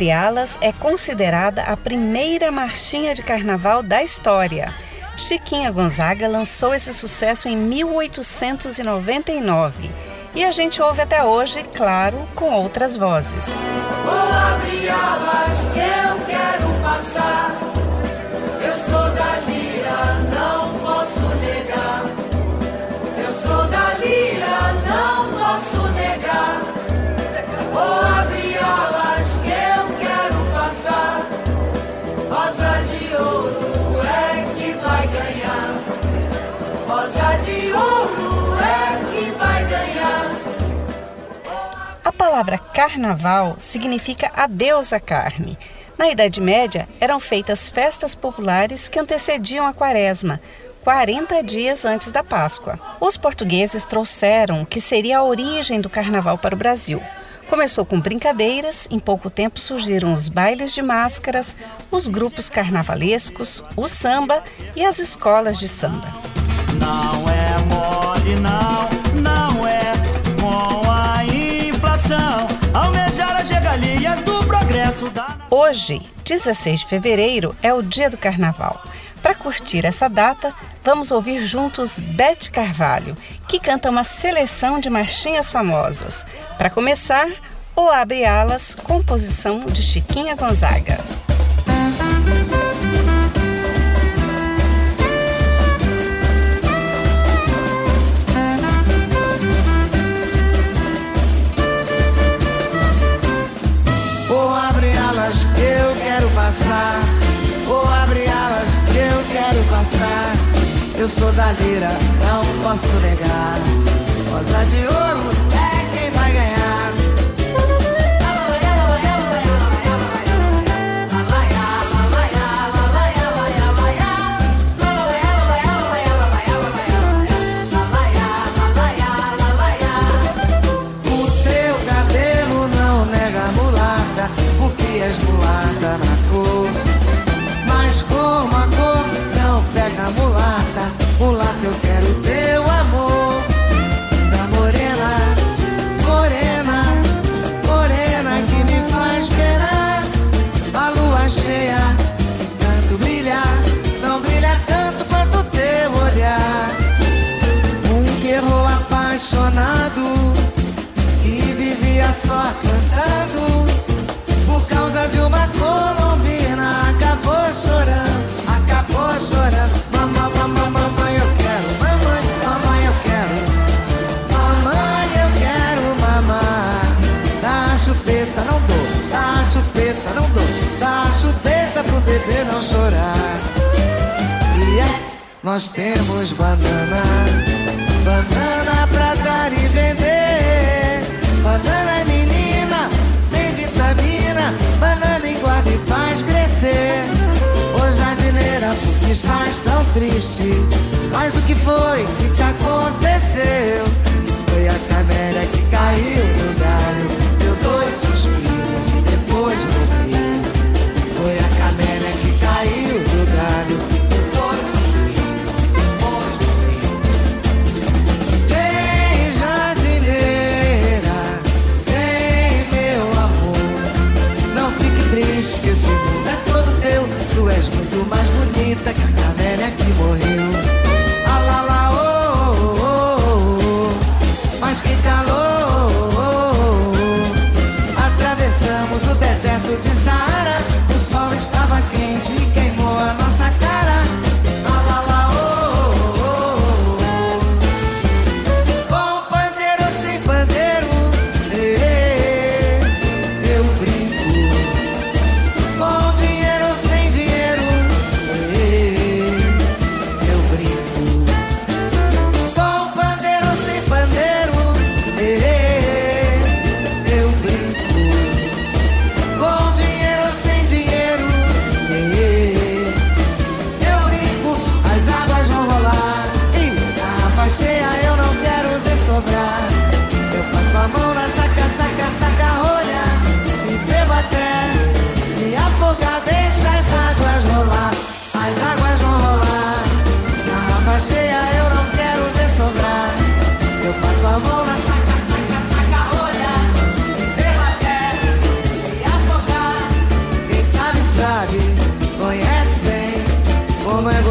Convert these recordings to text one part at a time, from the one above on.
O Alas é considerada a primeira marchinha de carnaval da história. Chiquinha Gonzaga lançou esse sucesso em 1899 e a gente ouve até hoje, claro, com outras vozes. Vou palavra carnaval significa adeus à carne. Na Idade Média, eram feitas festas populares que antecediam a quaresma, 40 dias antes da Páscoa. Os portugueses trouxeram o que seria a origem do carnaval para o Brasil. Começou com brincadeiras, em pouco tempo surgiram os bailes de máscaras, os grupos carnavalescos, o samba e as escolas de samba. Não é mole, não, Hoje, 16 de fevereiro, é o dia do carnaval. Para curtir essa data, vamos ouvir juntos Bete Carvalho, que canta uma seleção de marchinhas famosas. Para começar, o Abre Alas, composição de Chiquinha Gonzaga. Ou Eu sou da lira, não posso negar. Rosa de ouro yeah. Não chorar. Yes, nós temos banana, banana pra dar e vender. Banana é menina, tem vitamina, banana engorda e faz crescer. Ô jardineira, por que estás tão triste? Mas o que foi que te aconteceu? És muito mais bonita que a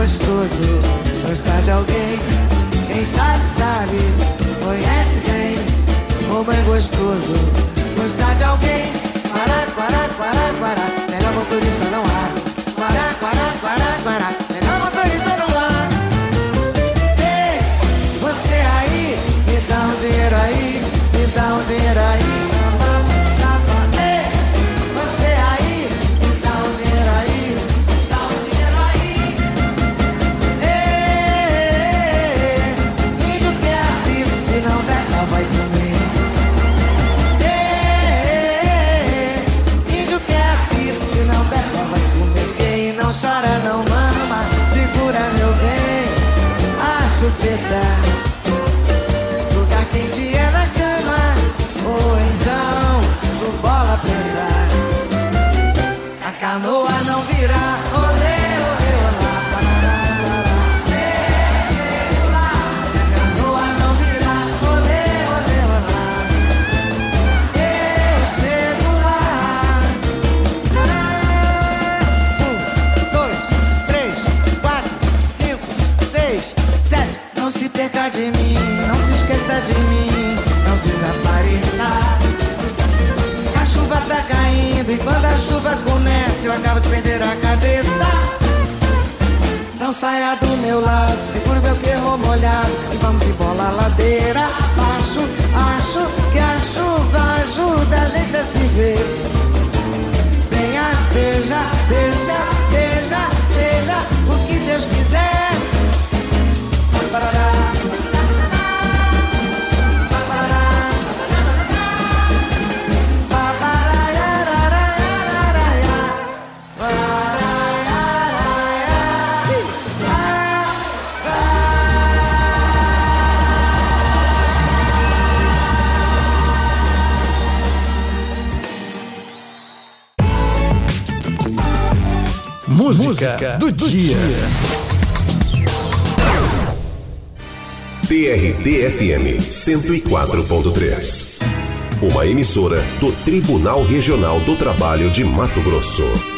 gostoso gostar de alguém. Quem sabe, sabe, conhece bem. Como é gostoso gostar de alguém. Pará, pará, pará, pará. Melhor motorista não há. Eu acabo de perder a cabeça. Não saia do meu lado, segure meu perro molhado e vamos embora a ladeira abaixo. Acho que a chuva ajuda a gente a se ver. Venha, veja, deixa, veja, Música, do, dia. TRT-FM 104.3. Uma emissora do Tribunal Regional do Trabalho de Mato Grosso.